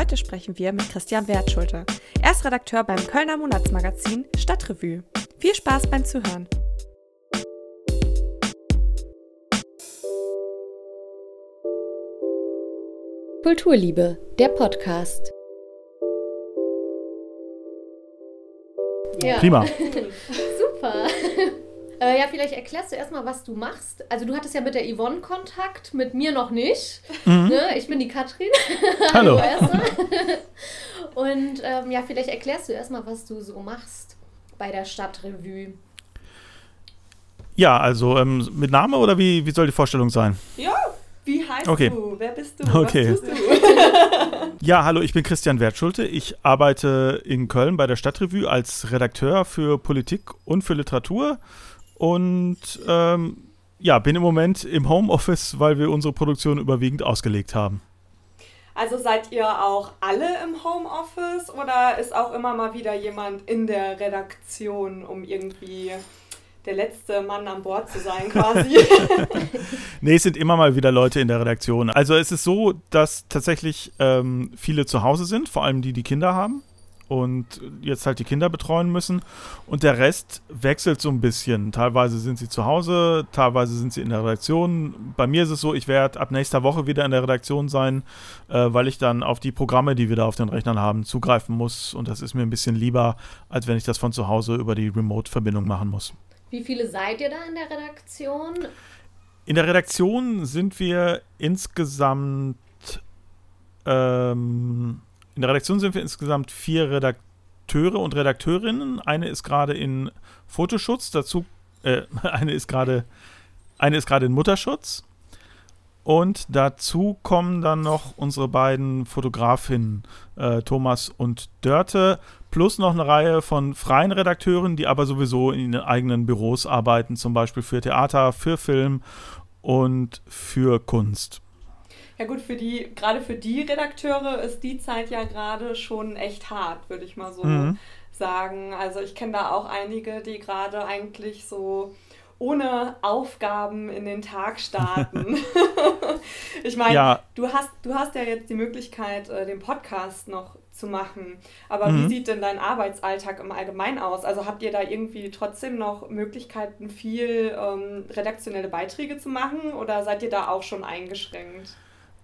Heute sprechen wir mit Christian Wertschulte. Er ist Redakteur beim Kölner Monatsmagazin Stadtrevue. Viel Spaß beim Zuhören. Kulturliebe, der Podcast. Ja. Prima. Super. Äh, ja, vielleicht erklärst du erstmal, was du machst. Also du hattest ja mit der Yvonne Kontakt, mit mir noch nicht. Ne? Ich bin die Katrin. Hallo. erstmal. Und ähm, ja, vielleicht erklärst du erstmal, was du so machst bei der Stadtrevue. Ja, also ähm, mit Name oder wie, wie soll die Vorstellung sein? Ja, wie heißt Okay. du? Wer bist du? Okay. Was tust du? Ja, hallo, ich bin Christian Wertschulte. Ich arbeite in Köln bei der Stadtrevue als Redakteur für Politik und für Literatur und ähm, ja, bin im Moment im Homeoffice, weil wir unsere Produktion überwiegend ausgelegt haben. Also seid ihr auch alle im Homeoffice oder ist auch immer mal wieder jemand in der Redaktion, um irgendwie der letzte Mann an Bord zu sein quasi? Nee, es sind immer mal wieder Leute in der Redaktion. Also es ist so, dass tatsächlich ähm, viele zu Hause sind, vor allem die, die Kinder haben und jetzt halt die Kinder betreuen müssen. Und der Rest wechselt so ein bisschen. Teilweise sind sie zu Hause, teilweise sind sie in der Redaktion. Bei mir ist es so, ich werde ab nächster Woche wieder in der Redaktion sein, äh, weil ich dann auf die Programme, die wir da auf den Rechnern haben, zugreifen muss. Und das ist mir ein bisschen lieber, als wenn ich das von zu Hause über die Remote-Verbindung machen muss. Wie viele seid ihr da in der Redaktion? In der Redaktion sind wir insgesamt ähm, in der Redaktion sind wir insgesamt vier Redakteure und Redakteurinnen. Eine ist gerade in Fotoschutz, dazu äh, eine ist gerade in Mutterschutz. Und dazu kommen dann noch unsere beiden Fotografinnen, äh, Thomas und Dörte, plus noch eine Reihe von freien Redakteuren, die aber sowieso in ihren eigenen Büros arbeiten, zum Beispiel für Theater, für Film und für Kunst. Ja gut, für die, gerade für die Redakteure ist die Zeit ja gerade schon echt hart, würde ich mal so Mhm. sagen. Also ich kenne da auch einige, die gerade eigentlich so ohne Aufgaben in den Tag starten. ich meine, Ja. du, hast, du hast ja jetzt die Möglichkeit, äh, den Podcast noch zu machen. Aber Mhm. wie sieht denn dein Arbeitsalltag im Allgemeinen aus? Also habt ihr da irgendwie trotzdem noch Möglichkeiten, viel ähm, redaktionelle Beiträge zu machen oder seid ihr da auch schon eingeschränkt?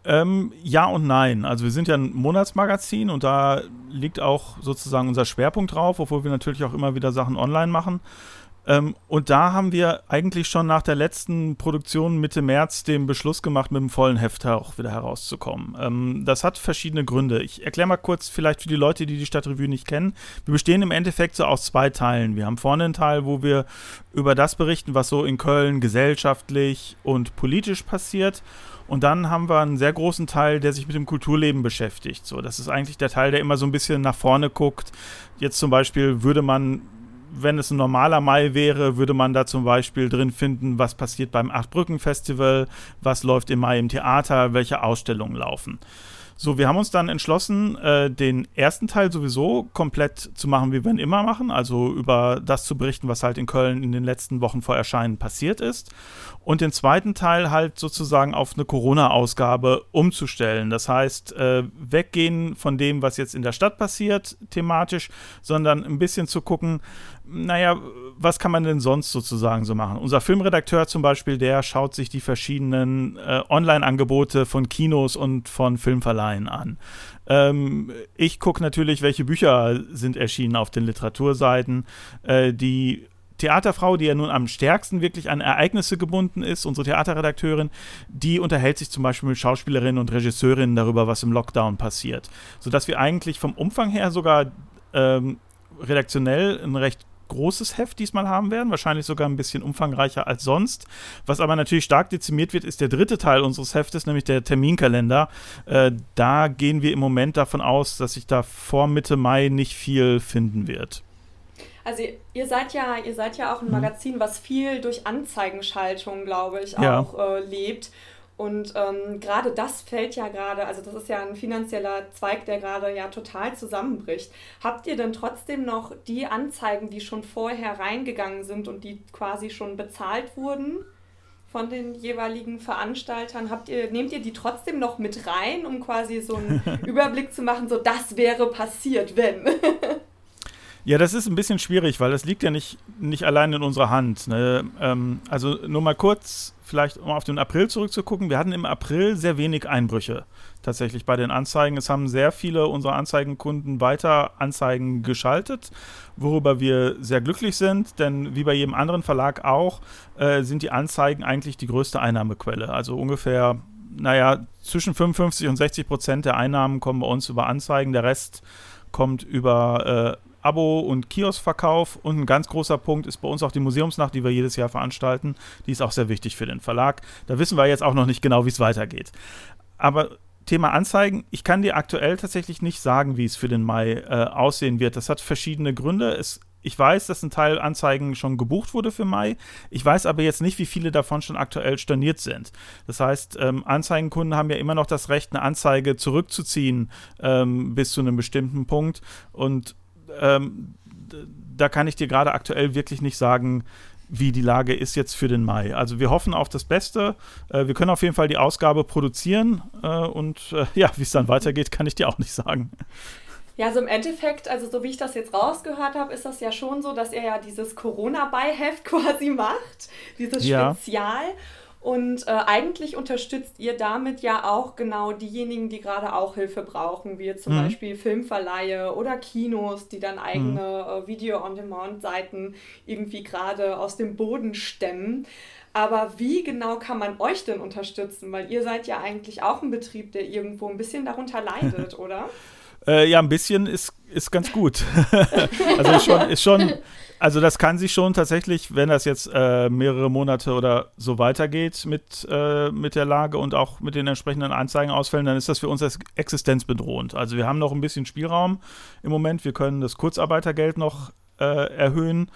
Ähm, ja und nein. Also wir sind ja ein Monatsmagazin und da liegt auch sozusagen unser Schwerpunkt drauf, obwohl wir natürlich auch immer wieder Sachen online machen. Ähm, und da haben wir eigentlich schon nach der letzten Produktion Mitte März den Beschluss gemacht, mit dem vollen Heft auch wieder herauszukommen. Ähm, das hat verschiedene Gründe. Ich erkläre mal kurz vielleicht für die Leute, die die Stadtrevue nicht kennen. Wir bestehen im Endeffekt so aus zwei Teilen. Wir haben vorne einen Teil, wo wir über das berichten, was so in Köln gesellschaftlich und politisch passiert. Und dann haben wir einen sehr großen Teil, der sich mit dem Kulturleben beschäftigt. So, das ist eigentlich der Teil, der immer so ein bisschen nach vorne guckt. Jetzt zum Beispiel würde man, wenn es ein normaler Mai wäre, würde man da zum Beispiel drin finden, was passiert beim Achtbrücken-Festival, was läuft im Mai im Theater, welche Ausstellungen laufen. So, wir haben uns dann entschlossen, äh, den ersten Teil sowieso komplett zu machen, wie wir ihn immer machen, also über das zu berichten, was halt in Köln in den letzten Wochen vor Erscheinen passiert ist. Und den zweiten Teil halt sozusagen auf eine Corona-Ausgabe umzustellen. Das heißt, äh, weggehen von dem, was jetzt in der Stadt passiert, thematisch, sondern ein bisschen zu gucken, naja, was kann man denn sonst sozusagen so machen? Unser Filmredakteur zum Beispiel, der schaut sich die verschiedenen äh, Online-Angebote von Kinos und von Filmverleihen an. Ähm, ich gucke natürlich, welche Bücher sind erschienen auf den Literaturseiten. Äh, die Theaterfrau, die ja nun am stärksten wirklich an Ereignisse gebunden ist, unsere Theaterredakteurin, die unterhält sich zum Beispiel mit Schauspielerinnen und Regisseurinnen darüber, was im Lockdown passiert. Sodass wir eigentlich vom Umfang her sogar ähm, redaktionell ein recht großes Heft diesmal haben werden, wahrscheinlich sogar ein bisschen umfangreicher als sonst. Was aber natürlich stark dezimiert wird, ist der dritte Teil unseres Heftes, nämlich der Terminkalender. Äh, da gehen wir im Moment davon aus, dass sich da vor Mitte Mai nicht viel finden wird. Also ihr- seid ja, ihr seid ja auch ein Magazin, was viel durch Anzeigenschaltung, glaube ich, Ja. auch äh, lebt. Und ähm, gerade das fällt ja gerade, also das ist ja ein finanzieller Zweig, der gerade ja total zusammenbricht. Habt ihr denn trotzdem noch die Anzeigen, die schon vorher reingegangen sind und die quasi schon bezahlt wurden von den jeweiligen Veranstaltern? Habt ihr, nehmt ihr die trotzdem noch mit rein, um quasi so einen Überblick zu machen, so das wäre passiert, wenn? Ja, das ist ein bisschen schwierig, weil das liegt ja nicht, nicht allein in unserer Hand. Ne? Ähm, also nur mal kurz, vielleicht um auf den April zurückzugucken. Wir hatten im April sehr wenig Einbrüche tatsächlich bei den Anzeigen. Es haben sehr viele unserer Anzeigenkunden weiter Anzeigen geschaltet, worüber wir sehr glücklich sind, denn wie bei jedem anderen Verlag auch, äh, sind die Anzeigen eigentlich die größte Einnahmequelle. Also ungefähr naja, zwischen 55 und 60 Prozent der Einnahmen kommen bei uns über Anzeigen, der Rest kommt über äh, Abo- und Kioskverkauf. Und ein ganz großer Punkt ist bei uns auch die Museumsnacht, die wir jedes Jahr veranstalten. Die ist auch sehr wichtig für den Verlag. Da wissen wir jetzt auch noch nicht genau, wie es weitergeht. Aber Thema Anzeigen, ich kann dir aktuell tatsächlich nicht sagen, wie es für den Mai äh, aussehen wird. Das hat verschiedene Gründe. Es, ich weiß, dass ein Teil Anzeigen schon gebucht wurde für Mai. Ich weiß aber jetzt nicht, wie viele davon schon aktuell storniert sind. Das heißt, ähm, Anzeigenkunden haben ja immer noch das Recht, eine Anzeige zurückzuziehen ähm, bis zu einem bestimmten Punkt. Und ähm, da kann ich dir gerade aktuell wirklich nicht sagen, wie die Lage ist jetzt für den Mai. Also wir hoffen auf das Beste. Äh, wir können auf jeden Fall die Ausgabe produzieren äh, und äh, ja, wie es dann weitergeht, kann ich dir auch nicht sagen. Ja, so im Endeffekt, also so wie ich das jetzt rausgehört habe, ist das ja schon so, dass er ja dieses Corona-Beiheft quasi macht, dieses ja. Spezial. Und äh, eigentlich unterstützt ihr damit ja auch genau diejenigen, die gerade auch Hilfe brauchen, wie zum mhm. Beispiel Filmverleihe oder Kinos, die dann eigene mhm. äh, Video-on-Demand-Seiten irgendwie gerade aus dem Boden stemmen. Aber wie genau kann man euch denn unterstützen? Weil ihr seid ja eigentlich auch ein Betrieb, der irgendwo ein bisschen darunter leidet, oder? Äh, ja, ein bisschen ist, ist ganz gut. also ist schon, ist schon also das kann sich schon tatsächlich, wenn das jetzt äh, mehrere Monate oder so weitergeht mit, äh, mit der Lage und auch mit den entsprechenden Anzeigenausfällen, dann ist das für uns existenzbedrohend. Also wir haben noch ein bisschen Spielraum im Moment. Wir können das Kurzarbeitergeld noch äh, erhöhen.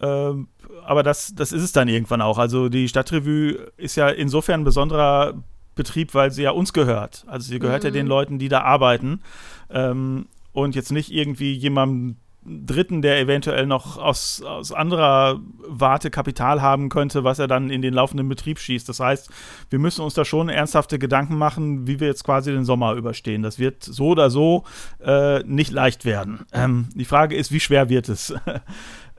Ähm, aber das, das ist es dann irgendwann auch. Also die Stadtrevue ist ja insofern ein besonderer Betrieb, weil sie ja uns gehört. Also sie gehört mhm. ja den Leuten, die da arbeiten. Ähm, und jetzt nicht irgendwie jemandem Dritten, der eventuell noch aus, aus anderer Warte Kapital haben könnte, was er dann in den laufenden Betrieb schießt. Das heißt, wir müssen uns da schon ernsthafte Gedanken machen, wie wir jetzt quasi den Sommer überstehen. Das wird so oder so äh, nicht leicht werden. Ähm, die Frage ist, wie schwer wird es?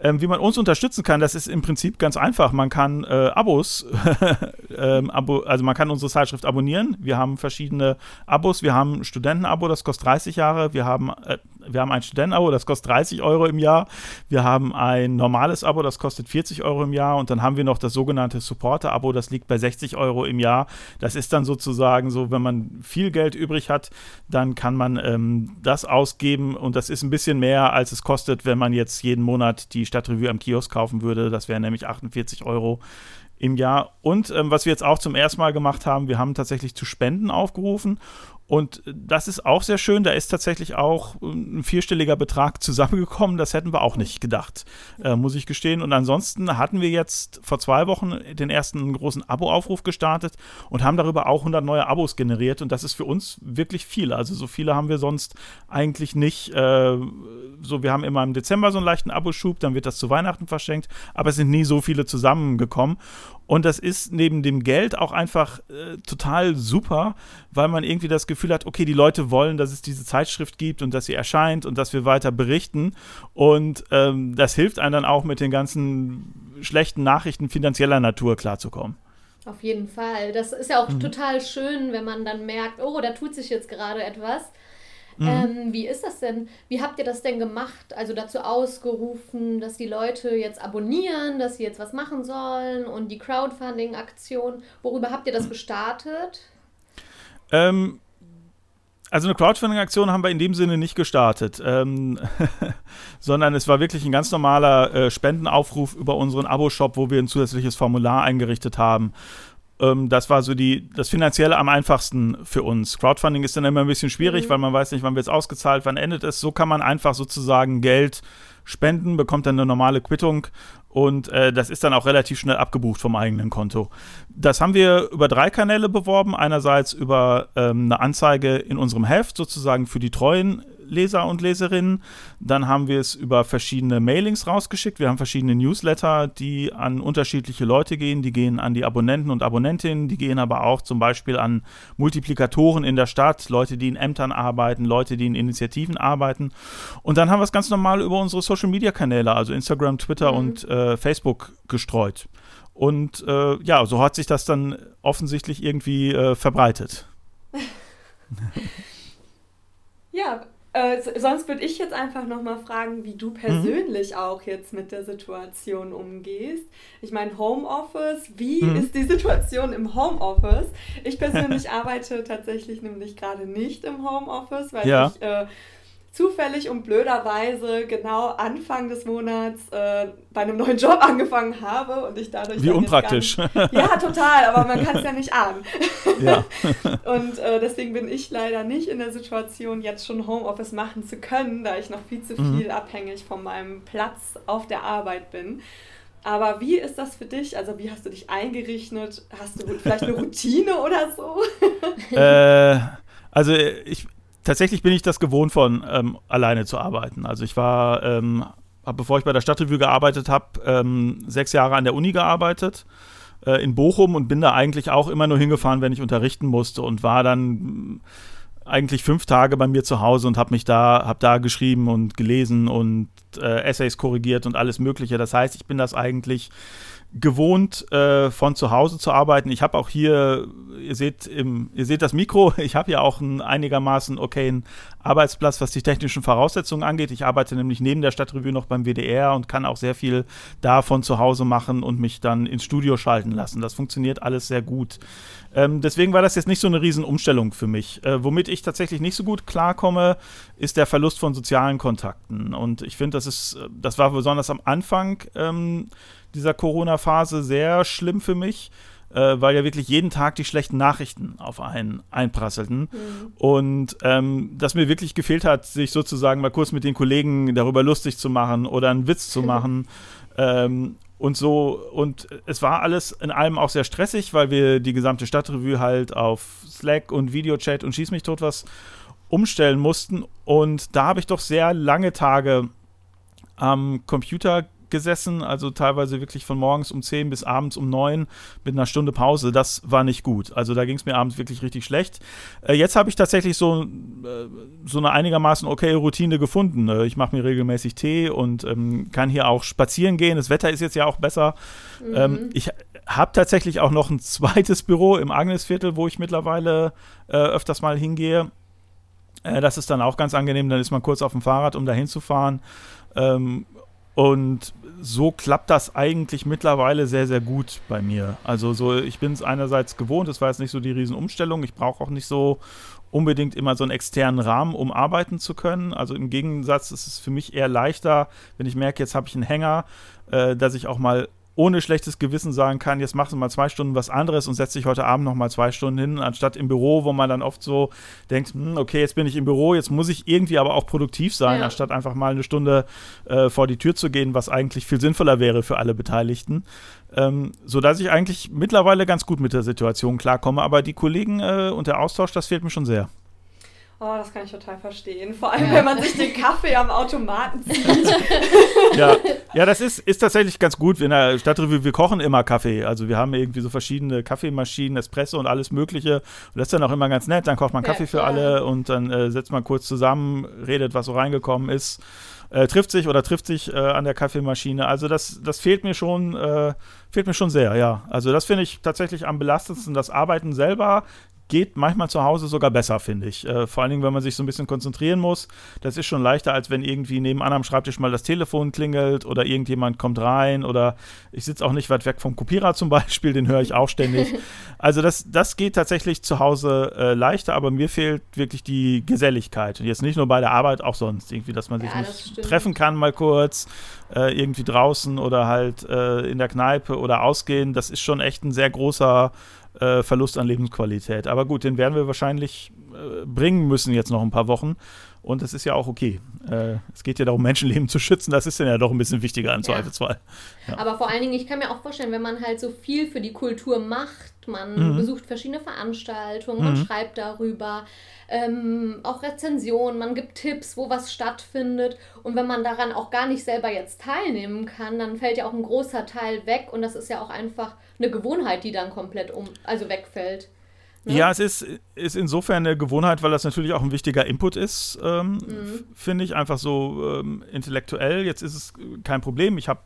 Ähm, wie man uns unterstützen kann, das ist im Prinzip ganz einfach. Man kann äh, Abos, ähm, Abo, also man kann unsere Zeitschrift abonnieren. Wir haben verschiedene Abos. Wir haben ein Studentenabo, das kostet 30 Jahre. Wir haben, äh, wir haben ein Studentenabo, das kostet 30 Euro im Jahr. Wir haben ein normales Abo, das kostet 40 Euro im Jahr. Und dann haben wir noch das sogenannte Supporter-Abo, das liegt bei 60 Euro im Jahr. Das ist dann sozusagen so, wenn man viel Geld übrig hat, dann kann man ähm, das ausgeben. Und das ist ein bisschen mehr, als es kostet, wenn man jetzt jeden Monat die Stadtrevue am Kiosk kaufen würde. Das wären nämlich 48 Euro im Jahr. Und ähm, was wir jetzt auch zum ersten Mal gemacht haben, wir haben tatsächlich zu Spenden aufgerufen und das ist auch sehr schön. Da ist tatsächlich auch ein vierstelliger Betrag zusammengekommen. Das hätten wir auch nicht gedacht, äh, muss ich gestehen. Und ansonsten hatten wir jetzt vor zwei Wochen den ersten großen Abo-Aufruf gestartet und haben darüber auch 100 neue Abos generiert. Und das ist für uns wirklich viel. Also so viele haben wir sonst eigentlich nicht. Äh, so, wir haben immer im Dezember so einen leichten Aboschub, dann wird das zu Weihnachten verschenkt. Aber es sind nie so viele zusammengekommen. Und das ist neben dem Geld auch einfach äh, total super, weil man irgendwie das Gefühl hat, okay, die Leute wollen, dass es diese Zeitschrift gibt und dass sie erscheint und dass wir weiter berichten. Und ähm, das hilft einem dann auch mit den ganzen schlechten Nachrichten finanzieller Natur klarzukommen. Auf jeden Fall. Das ist ja auch mhm. total schön, wenn man dann merkt, oh, da tut sich jetzt gerade etwas. Mhm. Ähm, wie ist das denn? Wie habt ihr das denn gemacht? Also dazu ausgerufen, dass die Leute jetzt abonnieren, dass sie jetzt was machen sollen und die Crowdfunding-Aktion. Worüber habt ihr das gestartet? Ähm, also eine Crowdfunding-Aktion haben wir in dem Sinne nicht gestartet, ähm, sondern es war wirklich ein ganz normaler äh, Spendenaufruf über unseren Abo-Shop, wo wir ein zusätzliches Formular eingerichtet haben. Ähm, das war so die, das Finanzielle am einfachsten für uns. Crowdfunding ist dann immer ein bisschen schwierig, mhm. weil man weiß nicht, wann wird es ausgezahlt, wann endet es. So kann man einfach sozusagen Geld spenden, bekommt dann eine normale Quittung und äh, das ist dann auch relativ schnell abgebucht vom eigenen Konto. Das haben wir über drei Kanäle beworben. Einerseits über ähm, eine Anzeige in unserem Heft, sozusagen für die treuen Leser und Leserinnen. Dann haben wir es über verschiedene Mailings rausgeschickt. Wir haben verschiedene Newsletter, die an unterschiedliche Leute gehen. Die gehen an die Abonnenten und Abonnentinnen, die gehen aber auch zum Beispiel an Multiplikatoren in der Stadt, Leute, die in Ämtern arbeiten, Leute, die in Initiativen arbeiten. Und dann haben wir es ganz normal über unsere Social-Media-Kanäle, also Instagram, Twitter mhm. und äh, Facebook gestreut. Und äh, ja, so hat sich das dann offensichtlich irgendwie äh, verbreitet. ja, äh, sonst würde ich jetzt einfach nochmal fragen, wie du persönlich mhm. auch jetzt mit der Situation umgehst. Ich meine, Homeoffice, wie mhm. ist die Situation im Homeoffice? Ich persönlich arbeite tatsächlich nämlich gerade nicht im Homeoffice, weil ja. ich äh, zufällig und blöderweise genau Anfang des Monats äh, bei einem neuen Job angefangen habe und ich dadurch. Wie unpraktisch. Nicht, ja, total, aber man kann es ja nicht ahnen. Ja. und äh, deswegen bin ich leider nicht in der Situation, jetzt schon Homeoffice machen zu können, da ich noch viel zu mhm. viel mhm. abhängig von meinem Platz auf der Arbeit bin. Aber wie ist das für dich? Also, wie hast du dich eingerichtet? Hast du vielleicht eine Routine oder so? äh, also, ich, tatsächlich bin ich das gewohnt von ähm, alleine zu arbeiten. Also ich war, ähm, hab, bevor ich bei der Stadtrevue gearbeitet habe, ähm, sechs Jahre an der Uni gearbeitet äh, in Bochum und bin da eigentlich auch immer nur hingefahren, wenn ich unterrichten musste und war dann eigentlich fünf Tage bei mir zu Hause und habe mich da, habe da geschrieben und gelesen und äh, Essays korrigiert und alles Mögliche. Das heißt, ich bin das eigentlich gewohnt, äh, von zu Hause zu arbeiten. Ich habe auch hier, ihr seht, im, ihr seht das Mikro, ich habe ja auch einen einigermaßen okayen Arbeitsplatz, was die technischen Voraussetzungen angeht. Ich arbeite nämlich neben der Stadtrevue noch beim WDR und kann auch sehr viel da von zu Hause machen und mich dann ins Studio schalten lassen. Das funktioniert alles sehr gut. Ähm, deswegen war das jetzt nicht so eine Riesenumstellung für mich. Äh, womit ich tatsächlich nicht so gut klarkomme, ist der Verlust von sozialen Kontakten. Und ich finde, das ist, das war besonders am Anfang ähm, dieser Corona-Phase sehr schlimm für mich, äh, weil ja wirklich jeden Tag die schlechten Nachrichten auf einen einprasselten. Mhm. Und ähm, dass mir wirklich gefehlt hat, sich sozusagen mal kurz mit den Kollegen darüber lustig zu machen oder einen Witz zu machen. ähm, und so, und es war alles in allem auch sehr stressig, weil wir die gesamte Stadtrevue halt auf Slack und Videochat und Schieß mich tot was umstellen mussten. Und da habe ich doch sehr lange Tage am Computer gesessen, also teilweise wirklich von morgens um 10 bis abends um 9 mit einer Stunde Pause. Das war nicht gut. Also da ging es mir abends wirklich richtig schlecht. Äh, jetzt habe ich tatsächlich so, äh, so eine einigermaßen okay Routine gefunden. Äh, ich mache mir regelmäßig Tee und ähm, kann hier auch spazieren gehen. Das Wetter ist jetzt ja auch besser. Mhm. Ähm, ich habe tatsächlich auch noch ein zweites Büro im Agnesviertel, wo ich mittlerweile äh, öfters mal hingehe. Äh, das ist dann auch ganz angenehm. Dann ist man kurz auf dem Fahrrad, um da hinzufahren. Ähm, und so klappt das eigentlich mittlerweile sehr, sehr gut bei mir. Also so, ich bin es einerseits gewohnt, es war jetzt nicht so die Riesenumstellung. Ich brauche auch nicht so unbedingt immer so einen externen Rahmen, um arbeiten zu können. Also im Gegensatz ist es für mich eher leichter, wenn ich merke, jetzt habe ich einen Hänger, äh, dass ich auch mal ohne schlechtes Gewissen sagen kann, jetzt machst du mal zwei Stunden was anderes und setz dich heute Abend noch mal zwei Stunden hin, anstatt im Büro, wo man dann oft so denkt, hm, okay, jetzt bin ich im Büro, jetzt muss ich irgendwie aber auch produktiv sein, ja. anstatt einfach mal eine Stunde äh, vor die Tür zu gehen, was eigentlich viel sinnvoller wäre für alle Beteiligten. Ähm, so dass ich eigentlich mittlerweile ganz gut mit der Situation klarkomme, aber die Kollegen äh, und der Austausch, das fehlt mir schon sehr. Oh, das kann ich total verstehen. Vor allem, ja. wenn man sich den Kaffee am Automaten zieht. ja. ja, das ist, ist tatsächlich ganz gut. In der Stadtrevue, wir kochen immer Kaffee. Also wir haben irgendwie so verschiedene Kaffeemaschinen, Espresso und alles Mögliche. Und das ist dann auch immer ganz nett. Dann kocht man Kaffee ja, für alle und dann äh, setzt man kurz zusammen, redet, was so reingekommen ist. Äh, trifft sich oder trifft sich äh, an der Kaffeemaschine. Also das, das fehlt mir schon, äh, fehlt mir schon sehr, ja. Also das finde ich tatsächlich am belastendsten. Das Arbeiten selber geht manchmal zu Hause sogar besser, finde ich. Äh, vor allen Dingen, wenn man sich so ein bisschen konzentrieren muss. Das ist schon leichter, als wenn irgendwie nebenan am Schreibtisch mal das Telefon klingelt oder irgendjemand kommt rein oder ich sitze auch nicht weit weg vom Kopierer zum Beispiel, den höre ich auch ständig. Also das, das geht tatsächlich zu Hause äh, leichter, aber mir fehlt wirklich die Geselligkeit. Und jetzt nicht nur bei der Arbeit, auch sonst irgendwie, dass man sich ja, nicht treffen kann mal kurz, äh, irgendwie draußen oder halt äh, in der Kneipe oder ausgehen. Das ist schon echt ein sehr großer äh, Verlust an Lebensqualität. Aber gut, den werden wir wahrscheinlich äh, bringen müssen jetzt noch ein paar Wochen. Und das ist ja auch okay. Äh, es geht ja darum, Menschenleben zu schützen. Das ist dann ja doch ein bisschen wichtiger im Zweifelsfall. Ja. Aber vor allen Dingen, ich kann mir auch vorstellen, wenn man halt so viel für die Kultur macht, man mhm. besucht verschiedene Veranstaltungen, man mhm. schreibt darüber, ähm, auch Rezensionen, man gibt Tipps, wo was stattfindet. Und wenn man daran auch gar nicht selber jetzt teilnehmen kann, dann fällt ja auch ein großer Teil weg. Und das ist ja auch einfach eine Gewohnheit, die dann komplett um, also wegfällt. Ne? Ja, es ist, ist insofern eine Gewohnheit, weil das natürlich auch ein wichtiger Input ist, ähm, mhm. finde ich, einfach so ähm, intellektuell. Jetzt ist es kein Problem. Ich habe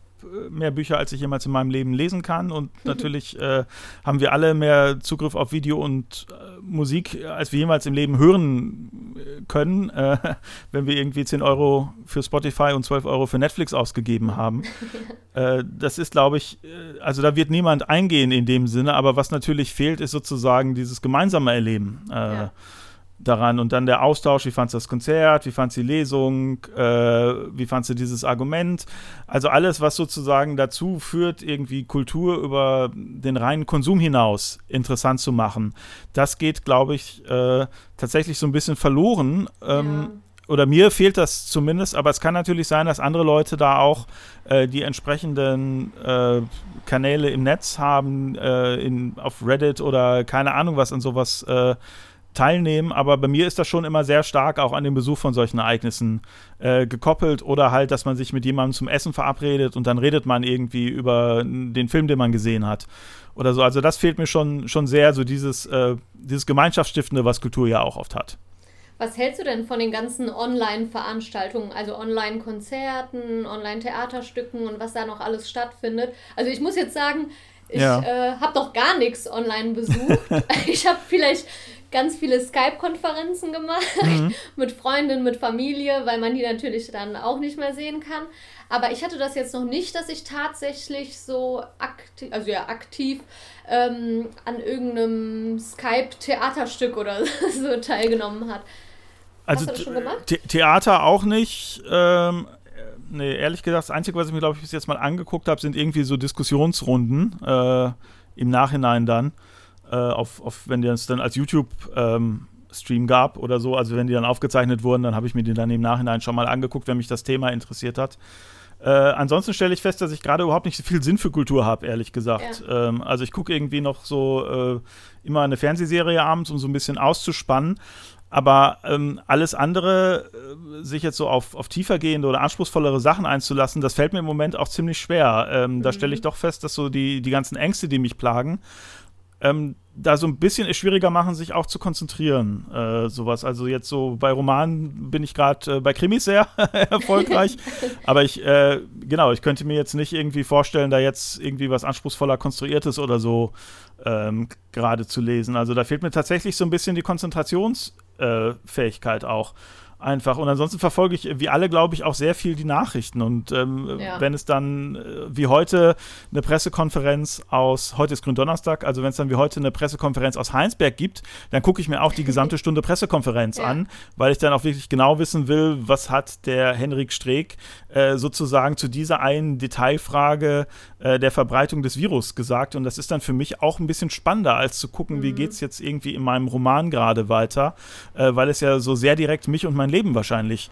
mehr Bücher, als ich jemals in meinem Leben lesen kann. Und natürlich äh, haben wir alle mehr Zugriff auf Video und äh, Musik, als wir jemals im Leben hören äh, können, äh, wenn wir irgendwie 10 Euro für Spotify und 12 Euro für Netflix ausgegeben haben. Äh, das ist, glaube ich, äh, also da wird niemand eingehen in dem Sinne, aber was natürlich fehlt, ist sozusagen dieses gemeinsame Erleben. Ja daran und dann der Austausch, wie fandst du das Konzert, wie fandst du die Lesung, äh, wie fandst du dieses Argument, also alles, was sozusagen dazu führt, irgendwie Kultur über den reinen Konsum hinaus interessant zu machen, das geht, glaube ich, äh, tatsächlich so ein bisschen verloren. Ähm, ja. Oder mir fehlt das zumindest, aber es kann natürlich sein, dass andere Leute da auch äh, die entsprechenden äh, Kanäle im Netz haben, äh, in, auf Reddit oder keine Ahnung was und sowas äh, teilnehmen, aber bei mir ist das schon immer sehr stark auch an den Besuch von solchen Ereignissen äh, gekoppelt oder halt, dass man sich mit jemandem zum Essen verabredet und dann redet man irgendwie über den Film, den man gesehen hat oder so. Also das fehlt mir schon, schon sehr, so dieses, äh, dieses Gemeinschaftsstiftende, was Kultur ja auch oft hat. Was hältst du denn von den ganzen Online-Veranstaltungen, also Online-Konzerten, Online-Theaterstücken und was da noch alles stattfindet? Also ich muss jetzt sagen, ich ja. äh, habe doch gar nichts online besucht. ich habe vielleicht ganz viele Skype-Konferenzen gemacht mhm. mit Freundinnen, mit Familie, weil man die natürlich dann auch nicht mehr sehen kann. Aber ich hatte das jetzt noch nicht, dass ich tatsächlich so aktiv, also ja, aktiv ähm, an irgendeinem Skype-Theaterstück oder so teilgenommen hat. Also Hast du das schon gemacht? The Theater auch nicht. Ähm, nee, ehrlich gesagt, das Einzige, was ich mir, glaube ich, bis jetzt mal angeguckt habe, sind irgendwie so Diskussionsrunden äh, im Nachhinein dann äh, auf, auf, wenn die es dann als YouTube-Stream ähm, gab oder so, also wenn die dann aufgezeichnet wurden, dann habe ich mir die dann im Nachhinein schon mal angeguckt, wenn mich das Thema interessiert hat. Äh, ansonsten stelle ich fest, dass ich gerade überhaupt nicht so viel Sinn für Kultur habe, ehrlich gesagt. Ja. Ähm, also ich gucke irgendwie noch so äh, immer eine Fernsehserie abends, um so ein bisschen auszuspannen. Aber ähm, alles andere, äh, sich jetzt so auf, auf tiefergehende oder anspruchsvollere Sachen einzulassen, das fällt mir im Moment auch ziemlich schwer. Ähm, mhm. Da stelle ich doch fest, dass so die, die ganzen Ängste, die mich plagen, ähm, da so ein bisschen es schwieriger machen, sich auch zu konzentrieren. Äh, sowas. Also jetzt so bei Romanen bin ich gerade äh, bei Krimis sehr erfolgreich. Aber ich, äh, genau, ich könnte mir jetzt nicht irgendwie vorstellen, da jetzt irgendwie was anspruchsvoller Konstruiertes oder so ähm, gerade zu lesen. Also da fehlt mir tatsächlich so ein bisschen die Konzentrationsfähigkeit auch einfach. Und ansonsten verfolge ich, wie alle, glaube ich, auch sehr viel die Nachrichten. Und ähm, ja. wenn es dann, äh, wie heute, eine Pressekonferenz aus, heute ist Gründonnerstag, also wenn es dann wie heute eine Pressekonferenz aus Heinsberg gibt, dann gucke ich mir auch die gesamte Stunde Pressekonferenz ja. an, weil ich dann auch wirklich genau wissen will, was hat der Henrik Streeck äh, sozusagen zu dieser einen Detailfrage äh, der Verbreitung des Virus gesagt. Und das ist dann für mich auch ein bisschen spannender, als zu gucken, mhm. wie geht es jetzt irgendwie in meinem Roman gerade weiter, äh, weil es ja so sehr direkt mich und mein Leben wahrscheinlich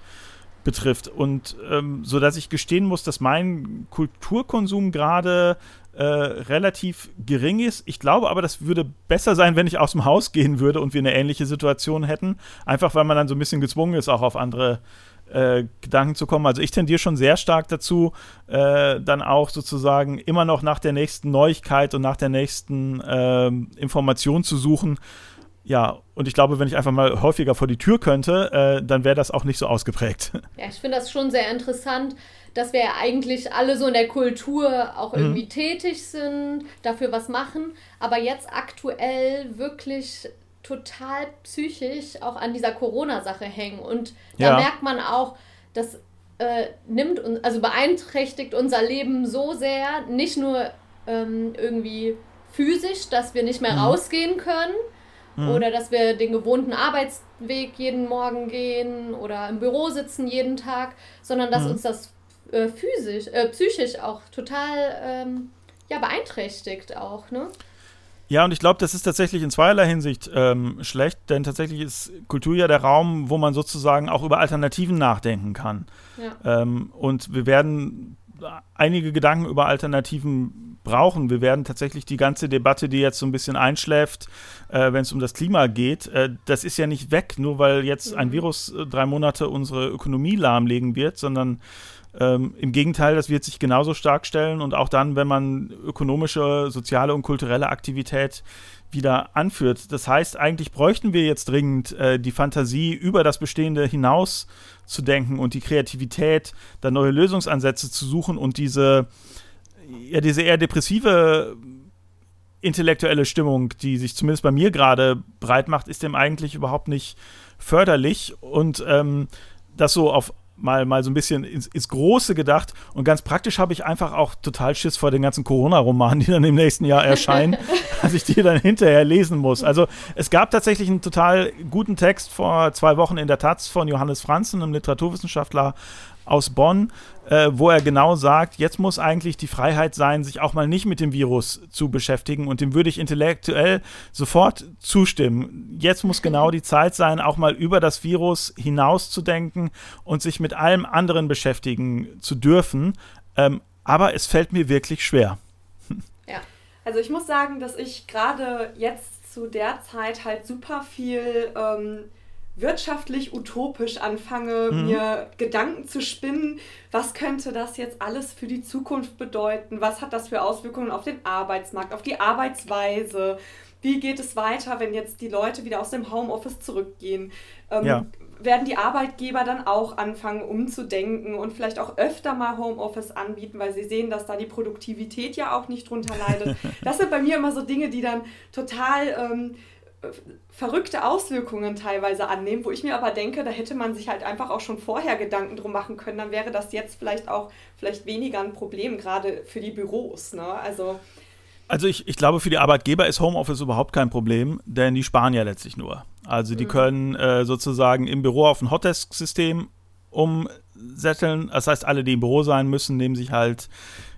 betrifft. Und ähm, so dass ich gestehen muss, dass mein Kulturkonsum gerade äh, relativ gering ist. Ich glaube aber, das würde besser sein, wenn ich aus dem Haus gehen würde und wir eine ähnliche Situation hätten. Einfach weil man dann so ein bisschen gezwungen ist, auch auf andere äh, Gedanken zu kommen. Also ich tendiere schon sehr stark dazu, äh, dann auch sozusagen immer noch nach der nächsten Neuigkeit und nach der nächsten äh, Information zu suchen ja, und ich glaube, wenn ich einfach mal häufiger vor die Tür könnte, äh, dann wäre das auch nicht so ausgeprägt. Ja, ich finde das schon sehr interessant, dass wir ja eigentlich alle so in der Kultur auch mhm. irgendwie mhm. tätig sind, dafür was machen, aber jetzt aktuell wirklich total psychisch auch an dieser Corona-Sache hängen. Und da ja. merkt man auch, das äh, nimmt und also beeinträchtigt unser Leben so sehr, nicht nur ähm, irgendwie physisch, dass wir nicht mehr mhm. rausgehen können, Mhm. Oder dass wir den gewohnten Arbeitsweg jeden Morgen gehen oder im Büro sitzen jeden Tag, sondern dass mhm. uns das äh, physisch, äh, psychisch auch total ähm, ja, beeinträchtigt auch, ne? Ja, und ich glaube, das ist tatsächlich in zweierlei Hinsicht ähm, schlecht, denn tatsächlich ist Kultur ja der Raum, wo man sozusagen auch über Alternativen nachdenken kann. Ja. Ähm, und wir werden einige Gedanken über Alternativen brauchen. Wir werden tatsächlich die ganze Debatte, die jetzt so ein bisschen einschläft, äh, wenn es um das Klima geht, äh, das ist ja nicht weg, nur weil jetzt ein mhm. Virus äh, drei Monate unsere Ökonomie lahmlegen wird, sondern ähm, Im Gegenteil, das wird sich genauso stark stellen und auch dann, wenn man ökonomische, soziale und kulturelle Aktivität wieder anführt. Das heißt, eigentlich bräuchten wir jetzt dringend äh, die Fantasie, über das Bestehende hinaus zu denken und die Kreativität, da neue Lösungsansätze zu suchen und diese, ja, diese eher depressive intellektuelle Stimmung, die sich zumindest bei mir gerade breit macht, ist dem eigentlich überhaupt nicht förderlich und ähm, das so auf mal, mal so ein bisschen ins, ins Große gedacht. Und ganz praktisch habe ich einfach auch total Schiss vor den ganzen Corona-Romanen, die dann im nächsten Jahr erscheinen, dass ich die dann hinterher lesen muss. Also es gab tatsächlich einen total guten Text vor zwei Wochen in der Taz von Johannes Franzen, einem Literaturwissenschaftler aus Bonn, äh, wo er genau sagt, jetzt muss eigentlich die Freiheit sein, sich auch mal nicht mit dem Virus zu beschäftigen und dem würde ich intellektuell sofort zustimmen. Jetzt muss genau die Zeit sein, auch mal über das Virus hinauszudenken und sich mit allem anderen beschäftigen zu dürfen. Ähm, aber es fällt mir wirklich schwer. Ja, also ich muss sagen, dass ich gerade jetzt zu der Zeit halt super viel ähm, wirtschaftlich utopisch anfange, mhm. mir Gedanken zu spinnen, was könnte das jetzt alles für die Zukunft bedeuten, was hat das für Auswirkungen auf den Arbeitsmarkt, auf die Arbeitsweise, wie geht es weiter, wenn jetzt die Leute wieder aus dem Homeoffice zurückgehen. Ähm, ja. Werden die Arbeitgeber dann auch anfangen umzudenken und vielleicht auch öfter mal Homeoffice anbieten, weil sie sehen, dass da die Produktivität ja auch nicht drunter leidet. Das sind bei mir immer so Dinge, die dann total ähm, verrückte Auswirkungen teilweise annehmen, wo ich mir aber denke, da hätte man sich halt einfach auch schon vorher Gedanken drum machen können, dann wäre das jetzt vielleicht auch vielleicht weniger ein Problem, gerade für die Büros. Ne? Also, also ich, ich glaube, für die Arbeitgeber ist Homeoffice überhaupt kein Problem, denn die sparen ja letztlich nur. Also die mhm. können äh, sozusagen im Büro auf ein Hotdesk-System umsetteln. Das heißt, alle, die im Büro sein müssen, nehmen sich halt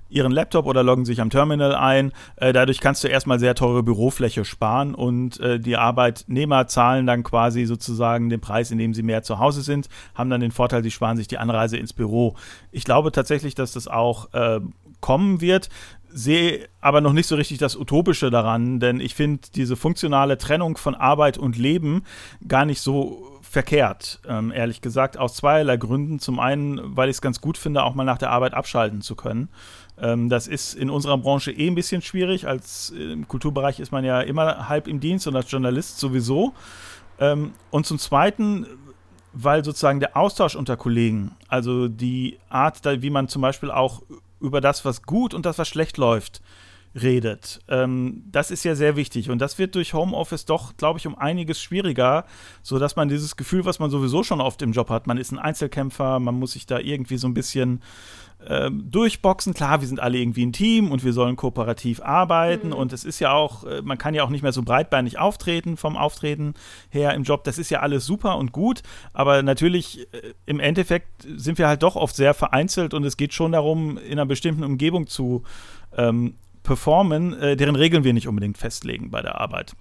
ihren Laptop oder loggen sich am Terminal ein. Äh, dadurch kannst du erstmal sehr teure Bürofläche sparen und äh, die Arbeitnehmer zahlen dann quasi sozusagen den Preis, indem sie mehr zu Hause sind, haben dann den Vorteil, sie sparen sich die Anreise ins Büro. Ich glaube tatsächlich, dass das auch äh, kommen wird sehe aber noch nicht so richtig das Utopische daran, denn ich finde diese funktionale Trennung von Arbeit und Leben gar nicht so verkehrt, ähm, ehrlich gesagt, aus zweierlei Gründen. Zum einen, weil ich es ganz gut finde, auch mal nach der Arbeit abschalten zu können. Ähm, das ist in unserer Branche eh ein bisschen schwierig. Als äh, im Kulturbereich ist man ja immer halb im Dienst und als Journalist sowieso. Ähm, und zum Zweiten, weil sozusagen der Austausch unter Kollegen, also die Art, wie man zum Beispiel auch über das, was gut und das, was schlecht läuft, redet. Ähm, das ist ja sehr wichtig und das wird durch Homeoffice doch, glaube ich, um einiges schwieriger, sodass man dieses Gefühl, was man sowieso schon oft im Job hat, man ist ein Einzelkämpfer, man muss sich da irgendwie so ein bisschen ähm, durchboxen. Klar, wir sind alle irgendwie ein Team und wir sollen kooperativ arbeiten. Mhm. Und es ist ja auch, äh, man kann ja auch nicht mehr so breitbeinig auftreten vom Auftreten her im Job. Das ist ja alles super und gut. Aber natürlich, äh, im Endeffekt sind wir halt doch oft sehr vereinzelt und es geht schon darum, in einer bestimmten Umgebung zu ähm, performen, äh, deren Regeln wir nicht unbedingt festlegen bei der Arbeit.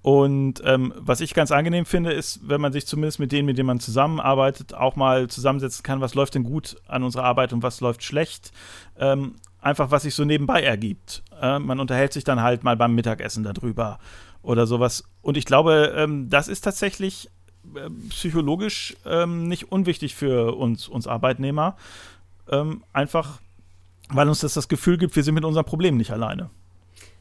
Und ähm, was ich ganz angenehm finde, ist, wenn man sich zumindest mit denen, mit denen man zusammenarbeitet, auch mal zusammensetzen kann, was läuft denn gut an unserer Arbeit und was läuft schlecht. Ähm, einfach, was sich so nebenbei ergibt. Äh, man unterhält sich dann halt mal beim Mittagessen darüber oder sowas. Und ich glaube, ähm, das ist tatsächlich äh, psychologisch ähm, nicht unwichtig für uns, uns Arbeitnehmer. Ähm, einfach, weil uns das das Gefühl gibt, wir sind mit unserem Problem nicht alleine.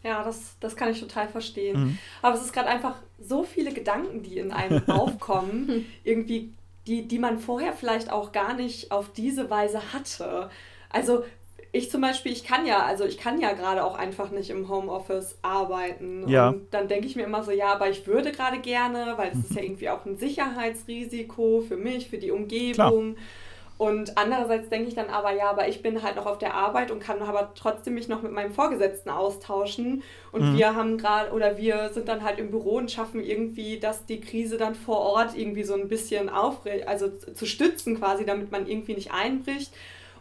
Ja, das, das kann ich total verstehen. Mhm. Aber es ist gerade einfach so viele Gedanken, die in einem aufkommen, irgendwie, die, die man vorher vielleicht auch gar nicht auf diese Weise hatte. Also ich zum Beispiel, ich kann ja, also ich kann ja gerade auch einfach nicht im Homeoffice arbeiten. Ja. Und dann denke ich mir immer so, ja, aber ich würde gerade gerne, weil das ist ja irgendwie auch ein Sicherheitsrisiko für mich, für die Umgebung. Klar. Und andererseits denke ich dann aber, ja, aber ich bin halt noch auf der Arbeit und kann aber trotzdem mich noch mit meinem Vorgesetzten austauschen. Und mhm. wir haben gerade, oder wir sind dann halt im Büro und schaffen irgendwie, dass die Krise dann vor Ort irgendwie so ein bisschen aufregt, also zu stützen quasi, damit man irgendwie nicht einbricht.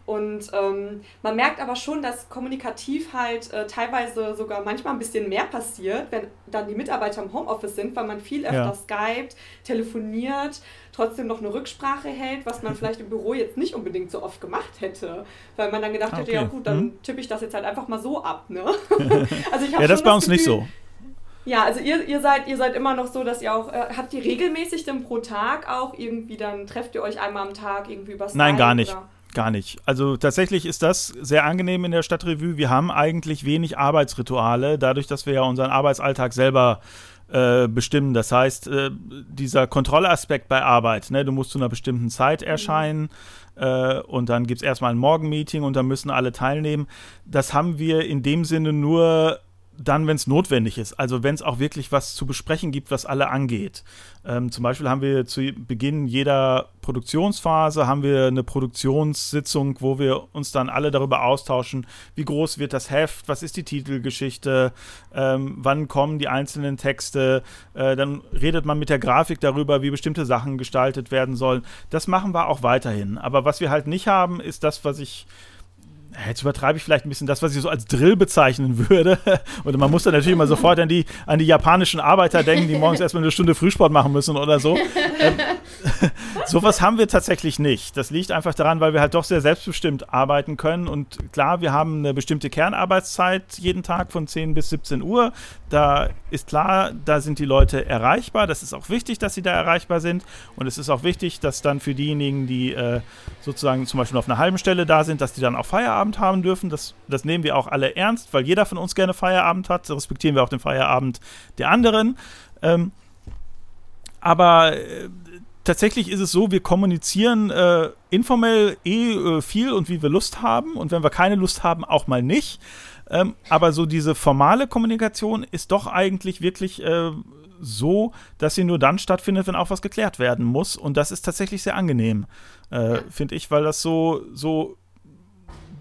Und ähm, man merkt aber schon, dass kommunikativ halt äh, teilweise sogar manchmal ein bisschen mehr passiert, wenn dann die Mitarbeiter im Homeoffice sind, weil man viel öfter ja. skypt, telefoniert, trotzdem noch eine Rücksprache hält, was man vielleicht im Büro jetzt nicht unbedingt so oft gemacht hätte. Weil man dann gedacht okay. hätte, ja gut, dann hm. tippe ich das jetzt halt einfach mal so ab. Ne? also ich ja, das ist bei uns Gefühl, nicht so. Ja, also ihr, ihr, seid, ihr seid immer noch so, dass ihr auch, äh, habt ihr regelmäßig denn pro Tag auch irgendwie, dann trefft ihr euch einmal am Tag irgendwie über Skype? Nein, gar nicht. Oder? Gar nicht. Also tatsächlich ist das sehr angenehm in der Stadtrevue. Wir haben eigentlich wenig Arbeitsrituale, dadurch, dass wir ja unseren Arbeitsalltag selber äh, bestimmen. Das heißt, äh, dieser Kontrollaspekt bei Arbeit, ne, du musst zu einer bestimmten Zeit mhm. erscheinen äh, und dann gibt es erstmal ein Morgenmeeting und dann müssen alle teilnehmen. Das haben wir in dem Sinne nur dann, wenn es notwendig ist. Also wenn es auch wirklich was zu besprechen gibt, was alle angeht. Ähm, zum Beispiel haben wir zu Beginn jeder Produktionsphase haben wir eine Produktionssitzung, wo wir uns dann alle darüber austauschen, wie groß wird das Heft, was ist die Titelgeschichte, ähm, wann kommen die einzelnen Texte. Äh, dann redet man mit der Grafik darüber, wie bestimmte Sachen gestaltet werden sollen. Das machen wir auch weiterhin. Aber was wir halt nicht haben, ist das, was ich jetzt übertreibe ich vielleicht ein bisschen das, was ich so als Drill bezeichnen würde. Und man muss dann natürlich immer sofort an die, an die japanischen Arbeiter denken, die morgens erstmal eine Stunde Frühsport machen müssen oder so. Ähm, sowas haben wir tatsächlich nicht. Das liegt einfach daran, weil wir halt doch sehr selbstbestimmt arbeiten können. Und klar, wir haben eine bestimmte Kernarbeitszeit jeden Tag von 10 bis 17 Uhr. Da ist klar, da sind die Leute erreichbar. Das ist auch wichtig, dass sie da erreichbar sind. Und es ist auch wichtig, dass dann für diejenigen, die äh, sozusagen zum Beispiel auf einer halben Stelle da sind, dass die dann auch Feierabend haben dürfen. Das, das nehmen wir auch alle ernst, weil jeder von uns gerne Feierabend hat. Da respektieren wir auch den Feierabend der anderen. Ähm, aber äh, tatsächlich ist es so, wir kommunizieren äh, informell eh äh, viel und wie wir Lust haben. Und wenn wir keine Lust haben, auch mal nicht. Ähm, aber so diese formale Kommunikation ist doch eigentlich wirklich äh, so, dass sie nur dann stattfindet, wenn auch was geklärt werden muss. Und das ist tatsächlich sehr angenehm, äh, finde ich, weil das so, so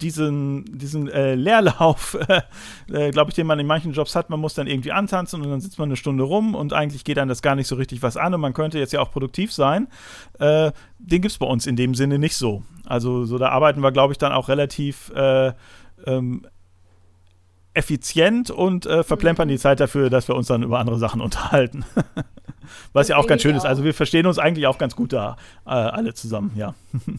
diesen, diesen äh, Leerlauf, äh, glaube ich, den man in manchen Jobs hat, man muss dann irgendwie antanzen und dann sitzt man eine Stunde rum und eigentlich geht einem das gar nicht so richtig was an und man könnte jetzt ja auch produktiv sein. Äh, den gibt es bei uns in dem Sinne nicht so. Also so da arbeiten wir, glaube ich, dann auch relativ äh, ähm, effizient und äh, verplempern die Zeit dafür, dass wir uns dann über andere Sachen unterhalten. Was das ja auch ganz schön ist. Also wir verstehen uns eigentlich auch ganz gut da äh, alle zusammen, ja.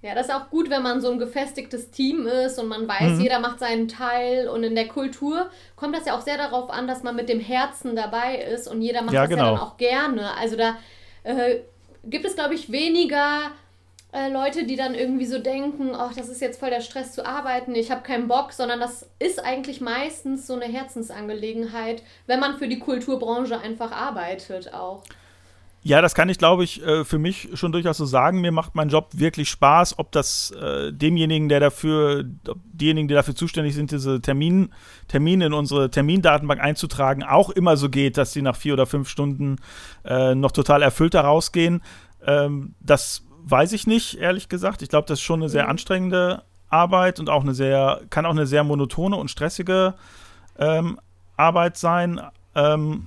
Ja, das ist auch gut, wenn man so ein gefestigtes Team ist und man weiß, mhm. jeder macht seinen Teil. Und in der Kultur kommt das ja auch sehr darauf an, dass man mit dem Herzen dabei ist und jeder macht ja, das genau. ja dann auch gerne. Also da äh, gibt es, glaube ich, weniger äh, Leute, die dann irgendwie so denken, ach, das ist jetzt voll der Stress zu arbeiten, ich habe keinen Bock, sondern das ist eigentlich meistens so eine Herzensangelegenheit, wenn man für die Kulturbranche einfach arbeitet auch. Ja, das kann ich, glaube ich, äh, für mich schon durchaus so sagen. Mir macht mein Job wirklich Spaß, ob das äh, demjenigen, der dafür, diejenigen, die dafür zuständig sind, diese Termin, Termine in unsere Termindatenbank einzutragen, auch immer so geht, dass sie nach vier oder fünf Stunden noch total erfüllt da rausgehen. Ähm, das weiß ich nicht, ehrlich gesagt. Ich glaube, das ist schon eine sehr mhm. anstrengende Arbeit und auch eine sehr, kann auch eine sehr monotone und stressige ähm, Arbeit sein. Ähm,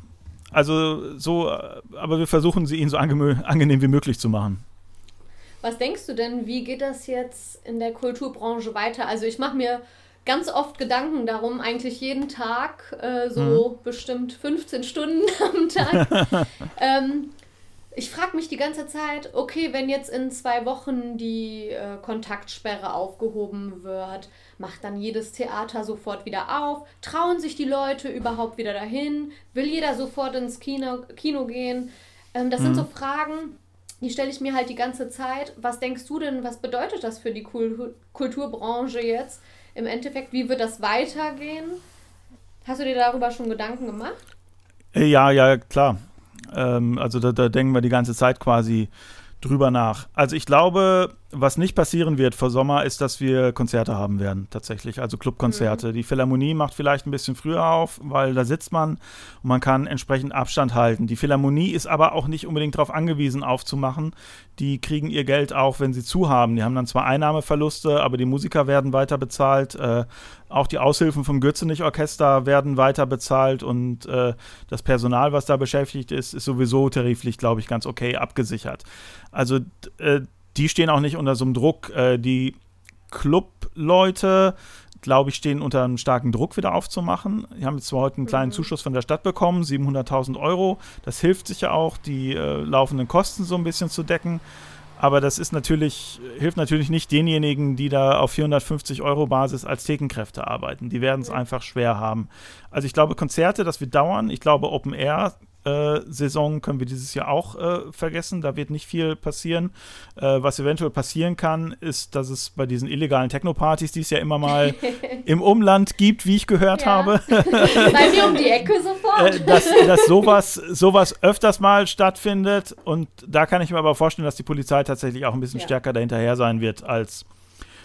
also so, aber wir versuchen sie ihnen so angenehm wie möglich zu machen. Was denkst du denn, wie geht das jetzt in der Kulturbranche weiter? Also ich mache mir ganz oft Gedanken darum, eigentlich jeden Tag, äh, so mhm. bestimmt 15 Stunden am Tag. ähm, ich frage mich die ganze Zeit, okay, wenn jetzt in zwei Wochen die äh, Kontaktsperre aufgehoben wird, macht dann jedes Theater sofort wieder auf? Trauen sich die Leute überhaupt wieder dahin? Will jeder sofort ins Kino, Kino gehen? Ähm, das mhm. sind so Fragen, die stelle ich mir halt die ganze Zeit. Was denkst du denn, was bedeutet das für die Kul Kulturbranche jetzt? Im Endeffekt, wie wird das weitergehen? Hast du dir darüber schon Gedanken gemacht? Äh, ja, ja, klar. Ähm, also da, da, denken wir die ganze Zeit quasi drüber nach. Also ich glaube, was nicht passieren wird vor Sommer, ist, dass wir Konzerte haben werden, tatsächlich, also Clubkonzerte. Mhm. Die Philharmonie macht vielleicht ein bisschen früher auf, weil da sitzt man und man kann entsprechend Abstand halten. Die Philharmonie ist aber auch nicht unbedingt darauf angewiesen, aufzumachen. Die kriegen ihr Geld auch, wenn sie zu haben. Die haben dann zwar Einnahmeverluste, aber die Musiker werden weiter bezahlt. Äh, auch die Aushilfen vom Gürzenich-Orchester werden weiter bezahlt und äh, das Personal, was da beschäftigt ist, ist sowieso tariflich, glaube ich, ganz okay abgesichert. Also äh, die stehen auch nicht unter so einem Druck. Äh, die Clubleute, glaube ich, stehen unter einem starken Druck, wieder aufzumachen. Die haben jetzt zwar heute einen kleinen mhm. Zuschuss von der Stadt bekommen, 700.000 Euro. Das hilft sicher auch, die äh, laufenden Kosten so ein bisschen zu decken. Aber das ist natürlich, hilft natürlich nicht denjenigen, die da auf 450 Euro Basis als Thekenkräfte arbeiten. Die werden es einfach schwer haben. Also ich glaube, Konzerte, das wird dauern. Ich glaube, Open Air Saison können wir dieses Jahr auch äh, vergessen. Da wird nicht viel passieren. Äh, was eventuell passieren kann, ist, dass es bei diesen illegalen Techno-Partys, die es ja immer mal im Umland gibt, wie ich gehört ja. habe. bei mir um die Ecke sofort. Äh, dass, dass sowas, sowas öfters mal stattfindet. Und da kann ich mir aber vorstellen, dass die Polizei tatsächlich auch ein bisschen ja. stärker dahinterher sein wird als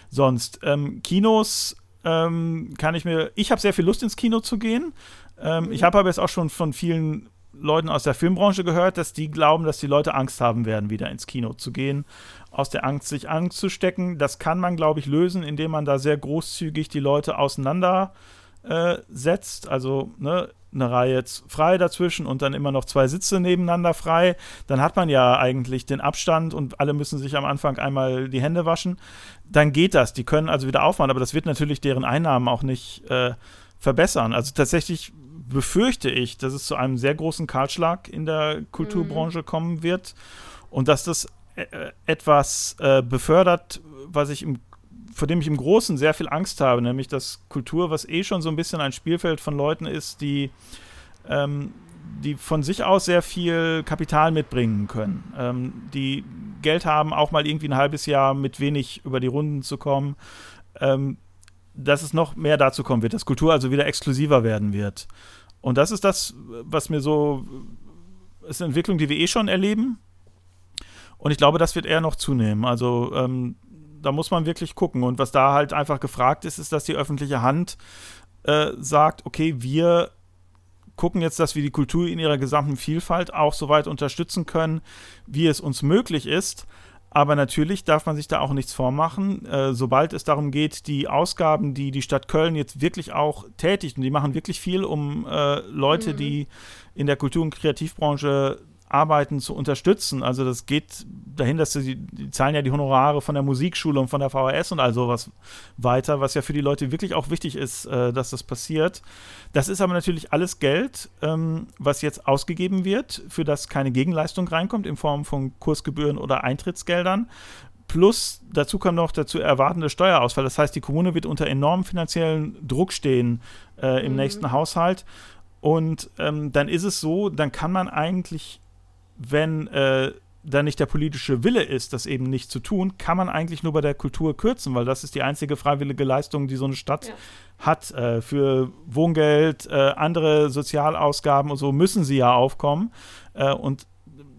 sonst. Ähm, Kinos ähm, kann ich mir, ich habe sehr viel Lust ins Kino zu gehen. Ähm, mhm. Ich habe aber jetzt auch schon von vielen Leuten aus der Filmbranche gehört, dass die glauben, dass die Leute Angst haben werden, wieder ins Kino zu gehen, aus der Angst sich anzustecken. Das kann man, glaube ich, lösen, indem man da sehr großzügig die Leute auseinander äh. Also ne, eine Reihe jetzt frei dazwischen und dann immer noch zwei Sitze nebeneinander frei. Dann hat man ja eigentlich den Abstand und alle müssen sich am Anfang einmal die Hände waschen. Dann geht das. Die können also wieder aufmachen, aber das wird natürlich deren Einnahmen auch nicht äh, verbessern. Also tatsächlich befürchte ich, dass es zu einem sehr großen Kahlschlag in der Kulturbranche mhm. kommen wird und dass das äh, etwas äh, befördert, was ich im, vor dem ich im Großen sehr viel Angst habe, nämlich dass Kultur, was eh schon so ein bisschen ein Spielfeld von Leuten ist, die ähm, die von sich aus sehr viel Kapital mitbringen können, ähm, die Geld haben, auch mal irgendwie ein halbes Jahr mit wenig über die Runden zu kommen, ähm, dass es noch mehr dazu kommen wird, dass Kultur also wieder exklusiver werden wird. Und das ist das, was mir so, ist eine Entwicklung, die wir eh schon erleben. Und ich glaube, das wird eher noch zunehmen. Also ähm, da muss man wirklich gucken. Und was da halt einfach gefragt ist, ist, dass die öffentliche Hand äh, sagt, okay, wir gucken jetzt, dass wir die Kultur in ihrer gesamten Vielfalt auch so weit unterstützen können, wie es uns möglich ist. Aber natürlich darf man sich da auch nichts vormachen. Äh, sobald es darum geht, die Ausgaben, die die Stadt Köln jetzt wirklich auch tätigt, und die machen wirklich viel, um äh, Leute, mhm. die in der Kultur- und Kreativbranche Arbeiten zu unterstützen. Also das geht dahin, dass sie, die zahlen ja die Honorare von der Musikschule und von der VHS und all sowas weiter, was ja für die Leute wirklich auch wichtig ist, äh, dass das passiert. Das ist aber natürlich alles Geld, ähm, was jetzt ausgegeben wird, für das keine Gegenleistung reinkommt in Form von Kursgebühren oder Eintrittsgeldern. Plus dazu kommt noch dazu erwartende Steuerausfall. Das heißt, die Kommune wird unter enormem finanziellen Druck stehen äh, im mhm. nächsten Haushalt. Und ähm, dann ist es so, dann kann man eigentlich wenn äh, da nicht der politische Wille ist, das eben nicht zu tun, kann man eigentlich nur bei der Kultur kürzen, weil das ist die einzige freiwillige Leistung, die so eine Stadt ja. hat. Äh, für Wohngeld, äh, andere Sozialausgaben und so müssen sie ja aufkommen. Äh, und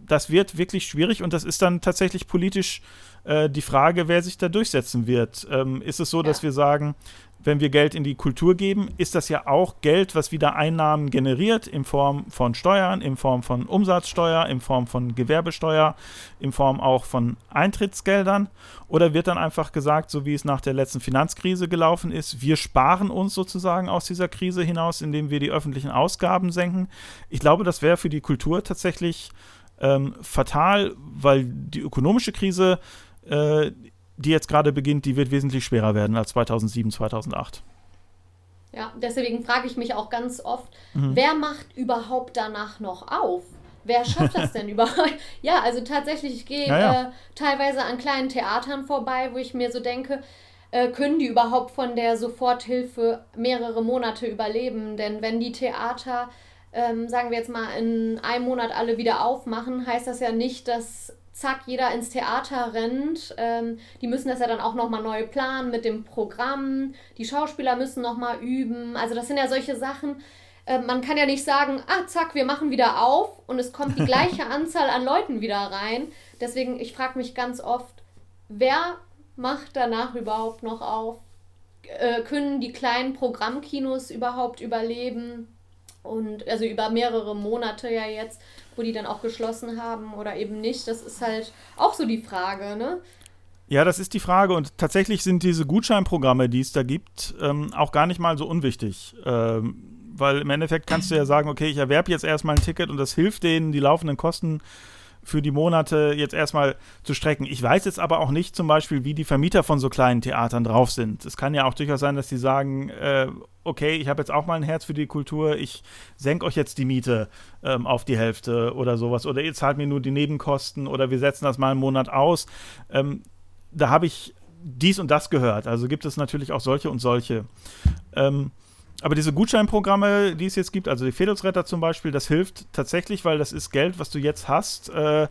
das wird wirklich schwierig und das ist dann tatsächlich politisch äh, die Frage, wer sich da durchsetzen wird. Ähm, ist es so, ja. dass wir sagen, wenn wir Geld in die Kultur geben, ist das ja auch Geld, was wieder Einnahmen generiert in Form von Steuern, in Form von Umsatzsteuer, in Form von Gewerbesteuer, in Form auch von Eintrittsgeldern? Oder wird dann einfach gesagt, so wie es nach der letzten Finanzkrise gelaufen ist, wir sparen uns sozusagen aus dieser Krise hinaus, indem wir die öffentlichen Ausgaben senken? Ich glaube, das wäre für die Kultur tatsächlich ähm, fatal, weil die ökonomische Krise äh, die jetzt gerade beginnt, die wird wesentlich schwerer werden als 2007, 2008. Ja, deswegen frage ich mich auch ganz oft, mhm. wer macht überhaupt danach noch auf? Wer schafft das denn überhaupt? Ja, also tatsächlich, ich gehe ja, ja. äh, teilweise an kleinen Theatern vorbei, wo ich mir so denke, äh, können die überhaupt von der Soforthilfe mehrere Monate überleben? Denn wenn die Theater, ähm, sagen wir jetzt mal, in einem Monat alle wieder aufmachen, heißt das ja nicht, dass zack, jeder ins Theater rennt. Ähm, die müssen das ja dann auch nochmal neu planen mit dem Programm. Die Schauspieler müssen nochmal üben. Also das sind ja solche Sachen. Äh, man kann ja nicht sagen, ah, zack, wir machen wieder auf und es kommt die gleiche Anzahl an Leuten wieder rein. Deswegen, ich frage mich ganz oft, wer macht danach überhaupt noch auf? Äh, können die kleinen Programmkinos überhaupt überleben? Und also über mehrere Monate ja jetzt wo die dann auch geschlossen haben oder eben nicht. Das ist halt auch so die Frage, ne? Ja, das ist die Frage. Und tatsächlich sind diese Gutscheinprogramme, die es da gibt, ähm, auch gar nicht mal so unwichtig. Ähm, weil im Endeffekt kannst du ja sagen, okay, ich erwerbe jetzt erstmal ein Ticket und das hilft denen, die laufenden Kosten für die Monate jetzt erstmal zu strecken. Ich weiß jetzt aber auch nicht zum Beispiel, wie die Vermieter von so kleinen Theatern drauf sind. Es kann ja auch durchaus sein, dass die sagen, äh, okay, ich habe jetzt auch mal ein Herz für die Kultur, ich senke euch jetzt die Miete ähm, auf die Hälfte oder sowas. Oder ihr zahlt mir nur die Nebenkosten oder wir setzen das mal einen Monat aus. Ähm, da habe ich dies und das gehört. Also gibt es natürlich auch solche und solche. Ähm, aber diese Gutscheinprogramme, die es jetzt gibt, also die Fedelsretter zum Beispiel, das hilft tatsächlich, weil das ist Geld, was du jetzt hast, äh,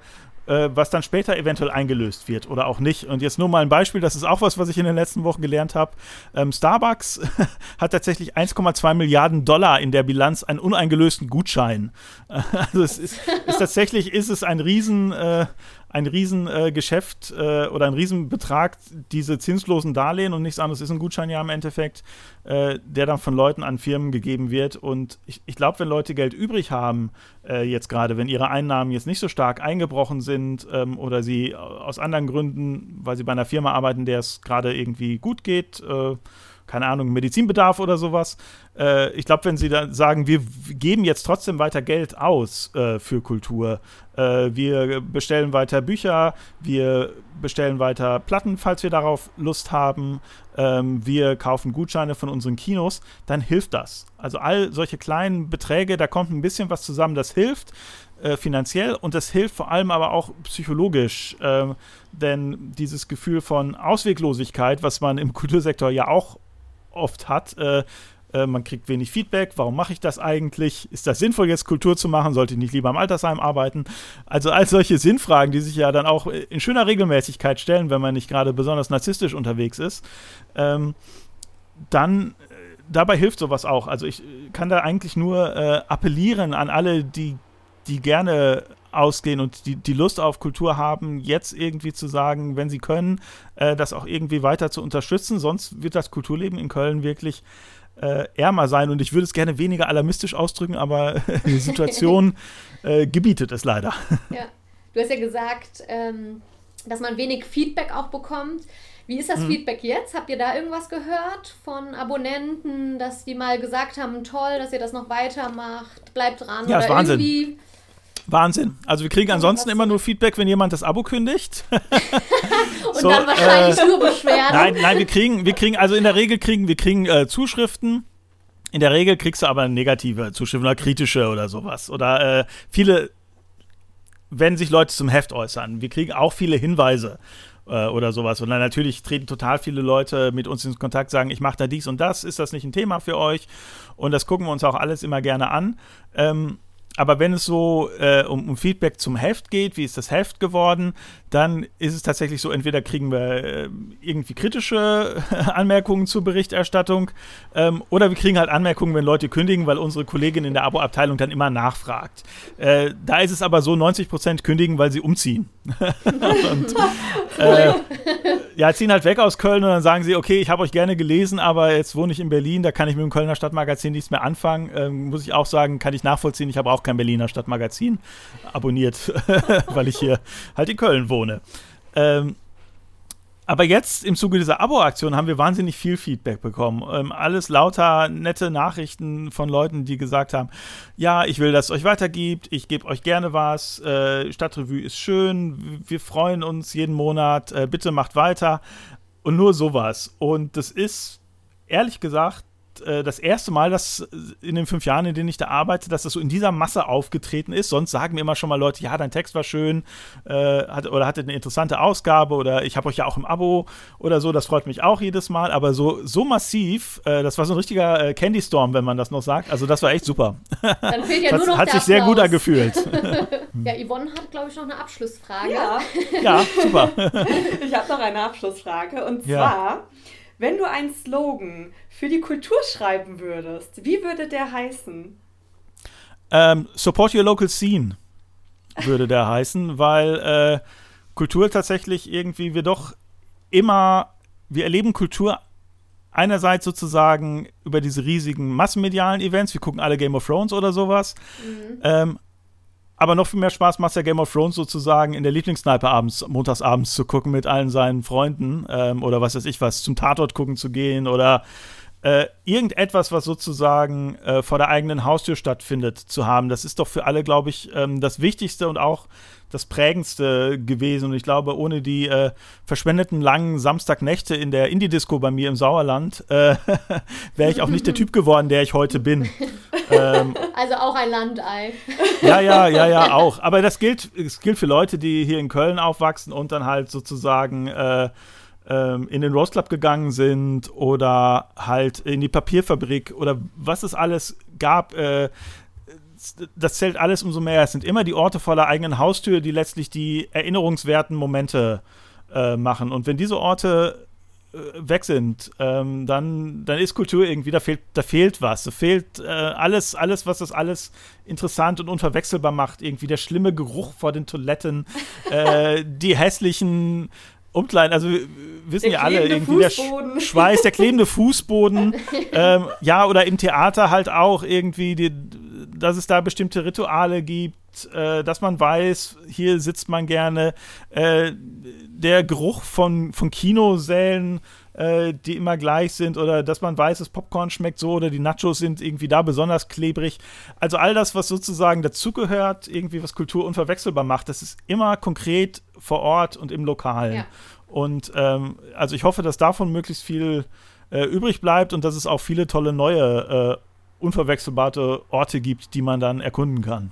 äh, was dann später eventuell eingelöst wird oder auch nicht. Und jetzt nur mal ein Beispiel, das ist auch was, was ich in den letzten Wochen gelernt habe. Ähm, Starbucks hat tatsächlich 1,2 Milliarden Dollar in der Bilanz einen uneingelösten Gutschein. also es ist, ist tatsächlich ist es ein riesen äh, ein Riesengeschäft äh, oder ein Riesenbetrag, diese zinslosen Darlehen und nichts anderes ist ein Gutschein ja im Endeffekt, äh, der dann von Leuten an Firmen gegeben wird. Und ich, ich glaube, wenn Leute Geld übrig haben, äh, jetzt gerade, wenn ihre Einnahmen jetzt nicht so stark eingebrochen sind ähm, oder sie aus anderen Gründen, weil sie bei einer Firma arbeiten, der es gerade irgendwie gut geht, äh, keine Ahnung, Medizinbedarf oder sowas. Äh, ich glaube, wenn sie dann sagen, wir geben jetzt trotzdem weiter Geld aus äh, für Kultur, äh, wir bestellen weiter Bücher, wir bestellen weiter Platten, falls wir darauf Lust haben, ähm, wir kaufen Gutscheine von unseren Kinos, dann hilft das. Also all solche kleinen Beträge, da kommt ein bisschen was zusammen, das hilft. Äh, finanziell und das hilft vor allem aber auch psychologisch, äh, denn dieses Gefühl von Ausweglosigkeit, was man im Kultursektor ja auch oft hat. Äh, äh, man kriegt wenig Feedback. Warum mache ich das eigentlich? Ist das sinnvoll, jetzt Kultur zu machen? Sollte ich nicht lieber im Altersheim arbeiten? Also all solche Sinnfragen, die sich ja dann auch in schöner Regelmäßigkeit stellen, wenn man nicht gerade besonders narzisstisch unterwegs ist. Ähm, dann äh, dabei hilft sowas auch. Also ich kann da eigentlich nur äh, appellieren an alle, die, die gerne ausgehen und die, die Lust auf Kultur haben, jetzt irgendwie zu sagen, wenn sie können, äh, das auch irgendwie weiter zu unterstützen. Sonst wird das Kulturleben in Köln wirklich äh, ärmer sein. Und ich würde es gerne weniger alarmistisch ausdrücken, aber die Situation äh, gebietet es leider. Ja, du hast ja gesagt, ähm, dass man wenig Feedback auch bekommt. Wie ist das hm. Feedback jetzt? Habt ihr da irgendwas gehört von Abonnenten, dass die mal gesagt haben, toll, dass ihr das noch weitermacht, bleibt dran? Ja, oder ist Wahnsinn. irgendwie Wahnsinn. Also wir kriegen ansonsten immer nur Feedback, wenn jemand das Abo kündigt. Und so, dann wahrscheinlich äh, nur Beschwerden. Nein, nein, wir kriegen, wir kriegen, also in der Regel kriegen wir kriegen äh, Zuschriften. In der Regel kriegst du aber negative Zuschriften oder kritische oder sowas. Oder äh, viele, wenn sich Leute zum Heft äußern. Wir kriegen auch viele Hinweise äh, oder sowas. Und dann natürlich treten total viele Leute mit uns in Kontakt, sagen, ich mache da dies und das, ist das nicht ein Thema für euch? Und das gucken wir uns auch alles immer gerne an. Ähm, aber wenn es so äh, um, um, Feedback zum Heft geht, wie ist das Heft geworden, dann ist es tatsächlich so, entweder kriegen wir äh, irgendwie kritische Anmerkungen zur Berichterstattung ähm, oder wir kriegen halt Anmerkungen, wenn Leute kündigen, weil unsere Kollegin in der Abo-Abteilung dann immer nachfragt. Äh, da ist es aber so, 90 Prozent kündigen, weil sie umziehen. und, äh, ja, ziehen halt weg aus Köln und dann sagen sie, okay, ich habe euch gerne gelesen, aber jetzt wohne ich in Berlin, da kann ich mit dem Kölner Stadtmagazin nichts mehr anfangen. Ähm, muss ich auch sagen, kann ich nachvollziehen, ich habe auch kein Berliner Stadtmagazin abonniert, weil ich hier halt in Köln wohne. Ähm, aber jetzt im Zuge dieser Abo-Aktion haben wir wahnsinnig viel Feedback bekommen. Ähm, alles lauter nette Nachrichten von Leuten, die gesagt haben, ja, ich will, dass es euch weitergibt, ich gebe euch gerne was, äh, Stadtrevue ist schön, wir freuen uns jeden Monat, äh, bitte macht weiter. Und nur sowas. Und das ist, ehrlich gesagt, äh, das erste Mal, dass in den fünf Jahren, in denen ich da arbeite, dass das so in dieser Masse aufgetreten ist. Sonst sagen mir immer schon mal Leute, ja, dein Text war schön äh, hat, oder hatte eine interessante Ausgabe oder ich habe euch ja auch im Abo oder so. Das freut mich auch jedes Mal. Aber so, so massiv, äh, das war so ein richtiger äh, Candy Storm, wenn man das noch sagt. Also das war echt super. Dann fehlt ja nur noch Hat sich sehr gut angefühlt. ja, Yvonne hat, glaube ich, noch eine Abschlussfrage. Ja, ja super. ich habe noch eine Abschlussfrage und zwar, ja. Wenn du einen Slogan für die Kultur schreiben würdest, wie würde der heißen? Ähm, support your local scene würde der heißen, weil äh, Kultur tatsächlich irgendwie wir doch immer, wir erleben Kultur einerseits sozusagen über diese riesigen massenmedialen Events, wir gucken alle Game of Thrones oder sowas, mhm. ähm, aber noch viel mehr Spaß macht ja Game of Thrones sozusagen in der Lieblingssniper abends, montagsabends zu gucken mit allen seinen Freunden ähm, oder was weiß ich was, zum Tatort gucken zu gehen oder äh, irgendetwas, was sozusagen äh, vor der eigenen Haustür stattfindet, zu haben. Das ist doch für alle, glaube ich, ähm, das Wichtigste und auch das Prägendste gewesen. Und ich glaube, ohne die äh, verschwendeten langen Samstagnächte in der Indie-Disco bei mir im Sauerland äh, wäre ich auch nicht der Typ geworden, der ich heute bin. ähm, also auch ein Landei. ja, ja, ja, ja, auch. Aber das gilt, das gilt für Leute, die hier in Köln aufwachsen und dann halt sozusagen äh, ähm, in den Rose Club gegangen sind oder halt in die Papierfabrik oder was es alles gab. Äh, das zählt alles umso mehr. Es sind immer die Orte vor der eigenen Haustür, die letztlich die erinnerungswerten Momente äh, machen. Und wenn diese Orte äh, weg sind, ähm, dann, dann ist Kultur irgendwie, da fehlt, da fehlt was. Da fehlt äh, alles, alles, was das alles interessant und unverwechselbar macht. Irgendwie der schlimme Geruch vor den Toiletten, äh, die hässlichen Umkleiden, also wissen ja alle, irgendwie Fußboden. der Schweiß, der klebende Fußboden, ähm, ja, oder im Theater halt auch irgendwie, die, dass es da bestimmte Rituale gibt, äh, dass man weiß, hier sitzt man gerne, äh, der Geruch von, von Kinosälen, äh, die immer gleich sind, oder dass man weiß, das Popcorn schmeckt so, oder die Nachos sind irgendwie da besonders klebrig. Also all das, was sozusagen dazugehört, irgendwie was Kultur unverwechselbar macht, das ist immer konkret vor Ort und im Lokalen. Ja. Und ähm, also ich hoffe, dass davon möglichst viel äh, übrig bleibt und dass es auch viele tolle neue, äh, unverwechselbare Orte gibt, die man dann erkunden kann.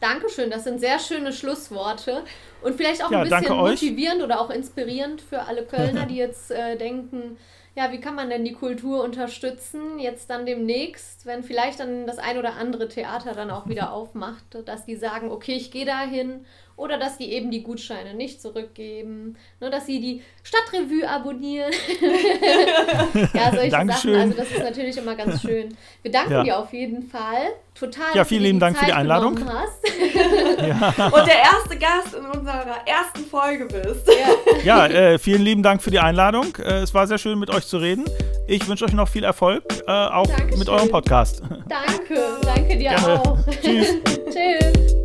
Dankeschön, das sind sehr schöne Schlussworte und vielleicht auch ja, ein bisschen motivierend oder auch inspirierend für alle Kölner, die jetzt äh, denken, ja, wie kann man denn die Kultur unterstützen? Jetzt dann demnächst, wenn vielleicht dann das ein oder andere Theater dann auch wieder aufmacht, dass die sagen, okay, ich gehe dahin oder dass die eben die Gutscheine nicht zurückgeben, nur dass sie die Stadtrevue abonnieren. ja, solche Dankeschön. Sachen. Also das ist natürlich immer ganz schön. Wir danken ja. dir auf jeden Fall. Total. Ja, vielen lieben Dank Zeit für die Einladung. ja. Und der erste Gast in unserer ersten Folge bist. Ja, ja äh, vielen lieben Dank für die Einladung. Äh, es war sehr schön mit euch zu reden. Ich wünsche euch noch viel Erfolg, äh, auch Dankeschön. mit eurem Podcast. Danke, danke dir Gerne. auch. Tschüss. Tschüss.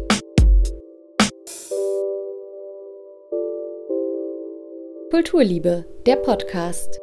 Kulturliebe, der Podcast.